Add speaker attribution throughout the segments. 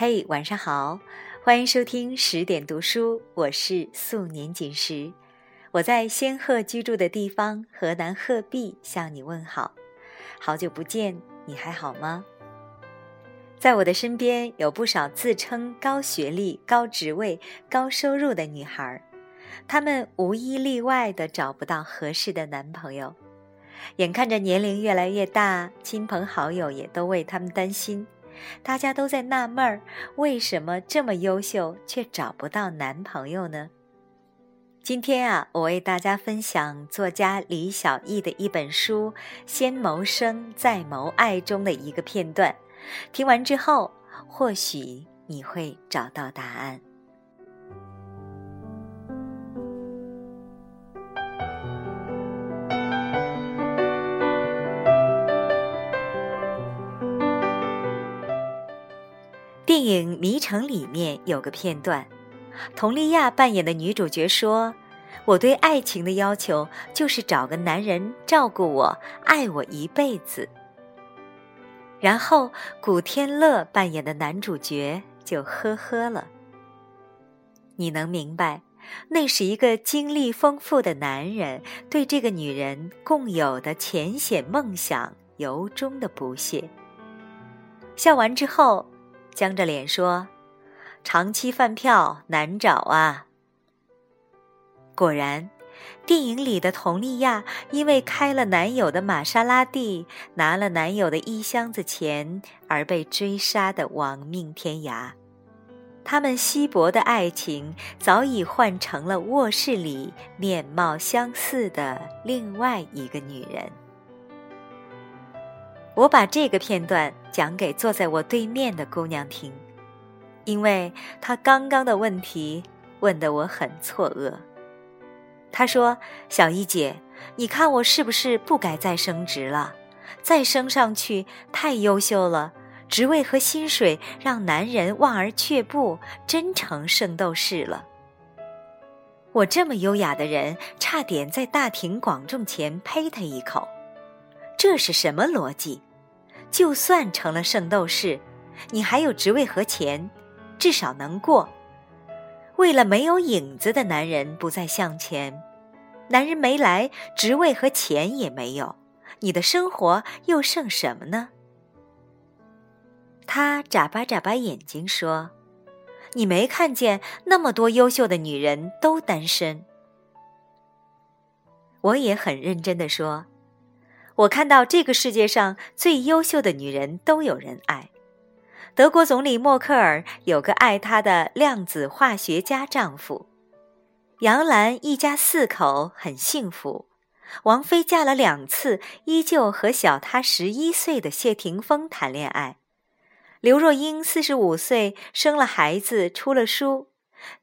Speaker 1: 嘿，晚上好，欢迎收听十点读书，我是素年锦时，我在仙鹤居住的地方河南鹤壁向你问好，好久不见，你还好吗？在我的身边有不少自称高学历、高职位、高收入的女孩，她们无一例外的找不到合适的男朋友，眼看着年龄越来越大，亲朋好友也都为她们担心。大家都在纳闷儿，为什么这么优秀却找不到男朋友呢？今天啊，我为大家分享作家李小艺的一本书《先谋生再谋爱》中的一个片段。听完之后，或许你会找到答案。电影《迷城》里面有个片段，佟丽娅扮演的女主角说：“我对爱情的要求就是找个男人照顾我，爱我一辈子。”然后古天乐扮演的男主角就呵呵了。你能明白，那是一个经历丰富的男人对这个女人共有的浅显梦想由衷的不屑。笑完之后。僵着脸说：“长期饭票难找啊。”果然，电影里的佟丽娅因为开了男友的玛莎拉蒂，拿了男友的一箱子钱，而被追杀的亡命天涯。他们稀薄的爱情早已换成了卧室里面貌相似的另外一个女人。我把这个片段讲给坐在我对面的姑娘听，因为她刚刚的问题问得我很错愕。她说：“小一姐，你看我是不是不该再升职了？再升上去太优秀了，职位和薪水让男人望而却步，真成圣斗士了。我这么优雅的人，差点在大庭广众前呸他一口。”这是什么逻辑？就算成了圣斗士，你还有职位和钱，至少能过。为了没有影子的男人不再向前，男人没来，职位和钱也没有，你的生活又剩什么呢？他眨巴眨巴眼睛说：“你没看见那么多优秀的女人都单身？”我也很认真的说。我看到这个世界上最优秀的女人都有人爱。德国总理默克尔有个爱她的量子化学家丈夫，杨澜一家四口很幸福，王菲嫁了两次，依旧和小她十一岁的谢霆锋谈恋爱。刘若英四十五岁生了孩子，出了书。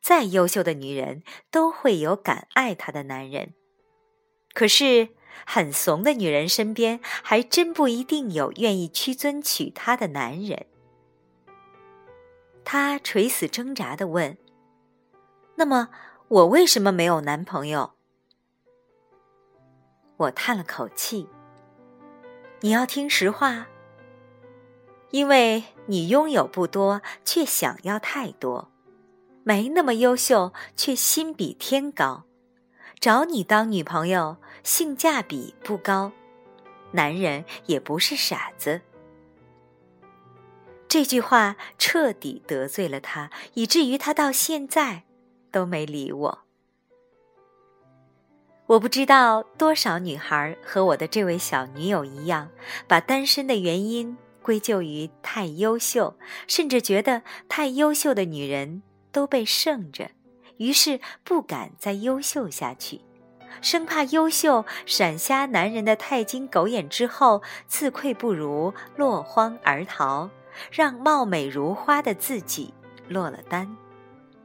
Speaker 1: 再优秀的女人都会有敢爱她的男人，可是。很怂的女人身边，还真不一定有愿意屈尊娶她的男人。她垂死挣扎的问：“那么，我为什么没有男朋友？”我叹了口气：“你要听实话，因为你拥有不多，却想要太多；没那么优秀，却心比天高。”找你当女朋友，性价比不高，男人也不是傻子。这句话彻底得罪了他，以至于他到现在都没理我。我不知道多少女孩和我的这位小女友一样，把单身的原因归咎于太优秀，甚至觉得太优秀的女人都被剩着。于是不敢再优秀下去，生怕优秀闪瞎男人的钛金狗眼之后，自愧不如，落荒而逃，让貌美如花的自己落了单。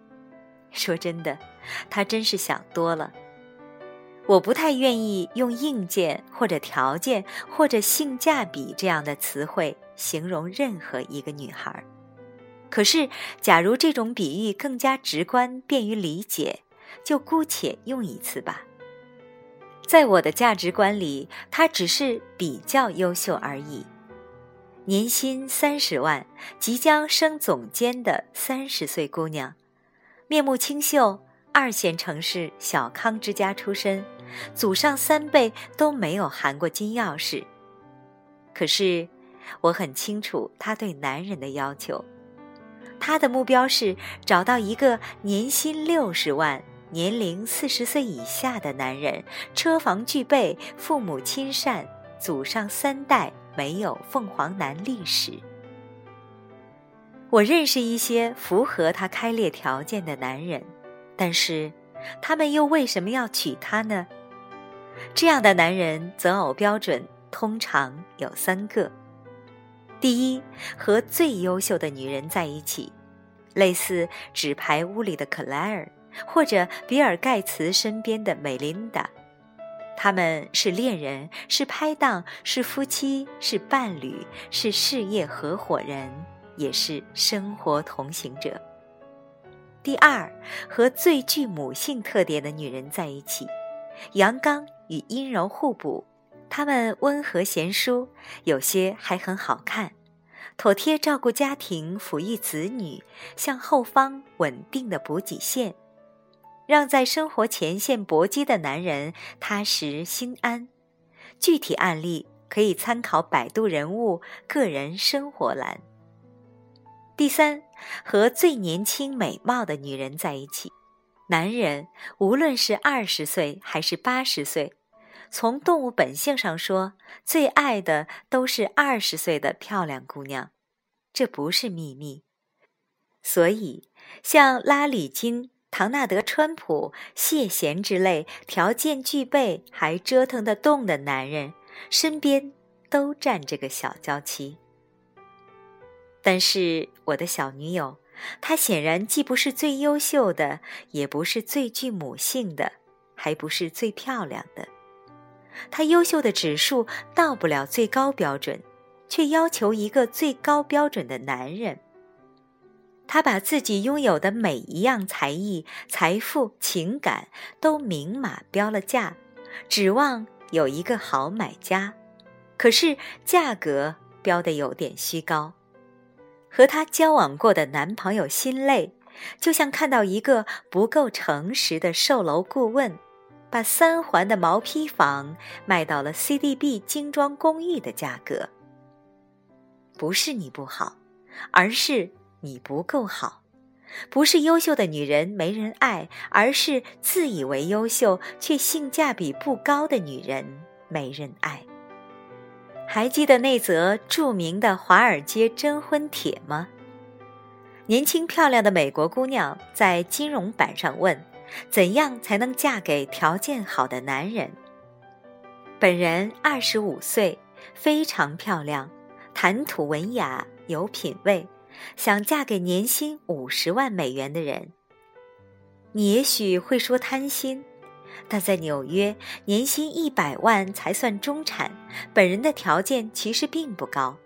Speaker 1: 说真的，他真是想多了。我不太愿意用硬件或者条件或者性价比这样的词汇形容任何一个女孩。可是，假如这种比喻更加直观、便于理解，就姑且用一次吧。在我的价值观里，他只是比较优秀而已。年薪三十万、即将升总监的三十岁姑娘，面目清秀，二线城市小康之家出身，祖上三辈都没有含过金钥匙。可是，我很清楚她对男人的要求，她的目标是找到一个年薪六十万、年龄四十岁以下的男人，车房具备，父母亲善，祖上三代。没有凤凰男历史。我认识一些符合他开列条件的男人，但是他们又为什么要娶她呢？这样的男人择偶标准通常有三个：第一，和最优秀的女人在一起，类似纸牌屋里的克莱尔，或者比尔盖茨身边的美琳达。他们是恋人，是拍档，是夫妻，是伴侣，是事业合伙人，也是生活同行者。第二，和最具母性特点的女人在一起，阳刚与阴柔互补。她们温和贤淑，有些还很好看，妥帖照顾家庭，抚育子女，向后方稳定的补给线。让在生活前线搏击的男人踏实心安。具体案例可以参考百度人物个人生活栏。第三，和最年轻美貌的女人在一起。男人无论是二十岁还是八十岁，从动物本性上说，最爱的都是二十岁的漂亮姑娘，这不是秘密。所以，像拉里金。唐纳德·川普、谢贤之类条件具备还折腾得动的男人，身边都站着个小娇妻。但是我的小女友，她显然既不是最优秀的，也不是最具母性的，还不是最漂亮的。她优秀的指数到不了最高标准，却要求一个最高标准的男人。他把自己拥有的每一样才艺、财富、情感都明码标了价，指望有一个好买家。可是价格标的有点虚高。和他交往过的男朋友心累，就像看到一个不够诚实的售楼顾问，把三环的毛坯房卖到了 CDB 精装公寓的价格。不是你不好，而是。你不够好，不是优秀的女人没人爱，而是自以为优秀却性价比不高的女人没人爱。还记得那则著名的华尔街征婚帖吗？年轻漂亮的美国姑娘在金融版上问：“怎样才能嫁给条件好的男人？”本人二十五岁，非常漂亮，谈吐文雅，有品味。想嫁给年薪五十万美元的人，你也许会说贪心，但在纽约，年薪一百万才算中产。本人的条件其实并不高，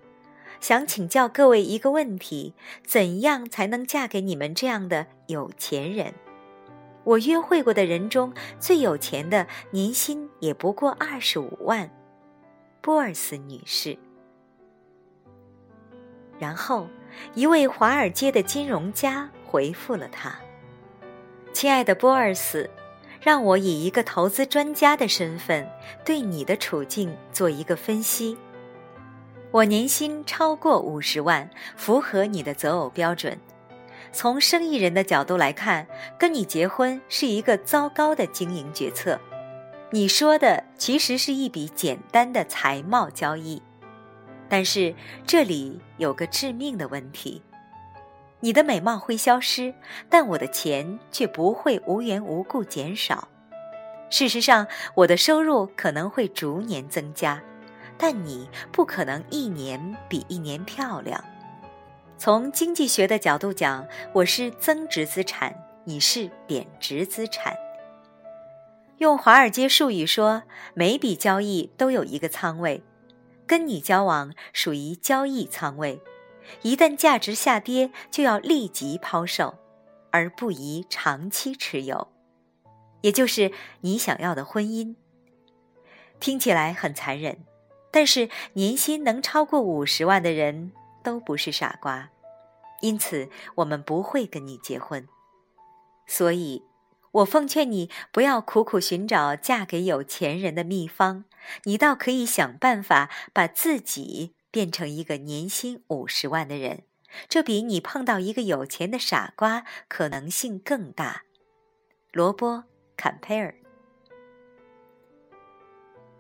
Speaker 1: 想请教各位一个问题：怎样才能嫁给你们这样的有钱人？我约会过的人中最有钱的，年薪也不过二十五万，波尔斯女士。然后。一位华尔街的金融家回复了他：“亲爱的波尔斯，让我以一个投资专家的身份对你的处境做一个分析。我年薪超过五十万，符合你的择偶标准。从生意人的角度来看，跟你结婚是一个糟糕的经营决策。你说的其实是一笔简单的财贸交易。”但是这里有个致命的问题，你的美貌会消失，但我的钱却不会无缘无故减少。事实上，我的收入可能会逐年增加，但你不可能一年比一年漂亮。从经济学的角度讲，我是增值资产，你是贬值资产。用华尔街术语说，每笔交易都有一个仓位。跟你交往属于交易仓位，一旦价值下跌，就要立即抛售，而不宜长期持有，也就是你想要的婚姻。听起来很残忍，但是年薪能超过五十万的人都不是傻瓜，因此我们不会跟你结婚。所以，我奉劝你不要苦苦寻找嫁给有钱人的秘方，你倒可以想办法把自己变成一个年薪五十万的人，这比你碰到一个有钱的傻瓜可能性更大。罗伯·坎佩尔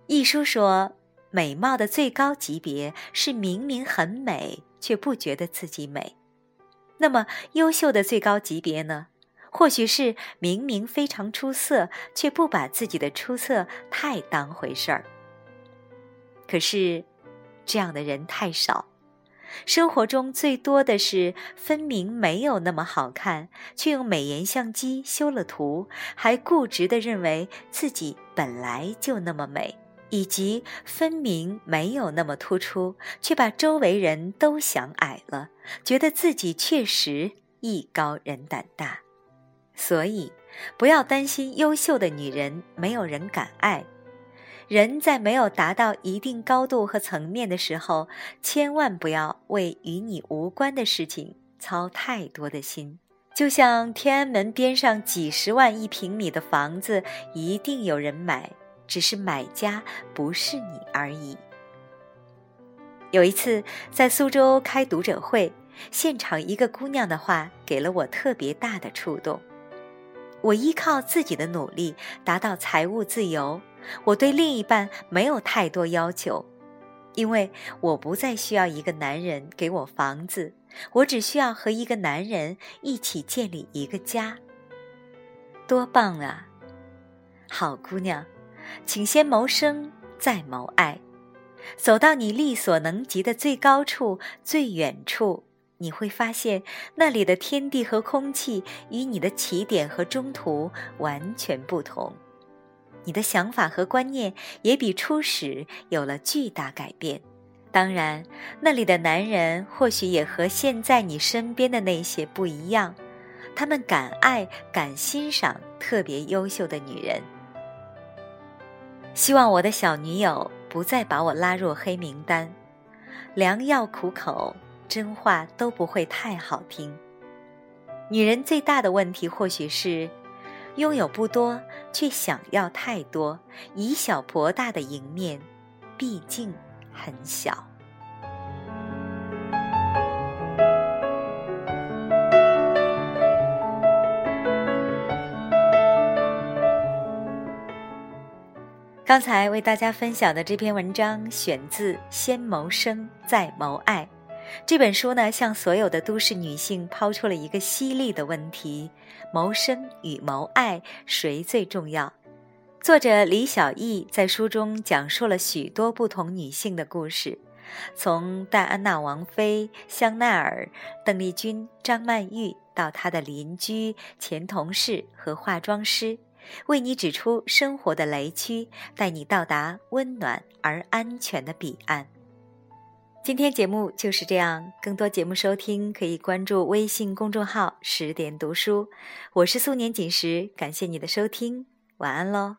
Speaker 1: 一书说，美貌的最高级别是明明很美却不觉得自己美。那么，优秀的最高级别呢？或许是明明非常出色，却不把自己的出色太当回事儿。可是，这样的人太少。生活中最多的是分明没有那么好看，却用美颜相机修了图，还固执地认为自己本来就那么美；以及分明没有那么突出，却把周围人都想矮了，觉得自己确实艺高人胆大。所以，不要担心优秀的女人没有人敢爱。人在没有达到一定高度和层面的时候，千万不要为与你无关的事情操太多的心。就像天安门边上几十万一平米的房子，一定有人买，只是买家不是你而已。有一次在苏州开读者会，现场一个姑娘的话给了我特别大的触动。我依靠自己的努力达到财务自由，我对另一半没有太多要求，因为我不再需要一个男人给我房子，我只需要和一个男人一起建立一个家。多棒啊！好姑娘，请先谋生，再谋爱，走到你力所能及的最高处、最远处。你会发现，那里的天地和空气与你的起点和中途完全不同，你的想法和观念也比初始有了巨大改变。当然，那里的男人或许也和现在你身边的那些不一样，他们敢爱敢欣赏特别优秀的女人。希望我的小女友不再把我拉入黑名单，良药苦口。真话都不会太好听。女人最大的问题，或许是拥有不多，却想要太多，以小博大的赢面，毕竟很小。刚才为大家分享的这篇文章，选自《先谋生，再谋爱》。这本书呢，向所有的都市女性抛出了一个犀利的问题：谋生与谋爱，谁最重要？作者李小艺在书中讲述了许多不同女性的故事，从戴安娜王妃、香奈儿、邓丽君、张曼玉，到她的邻居、前同事和化妆师，为你指出生活的雷区，带你到达温暖而安全的彼岸。今天节目就是这样，更多节目收听可以关注微信公众号“十点读书”，我是素年锦时，感谢你的收听，晚安喽。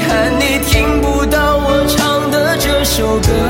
Speaker 2: 憾你听不到我唱的这首歌。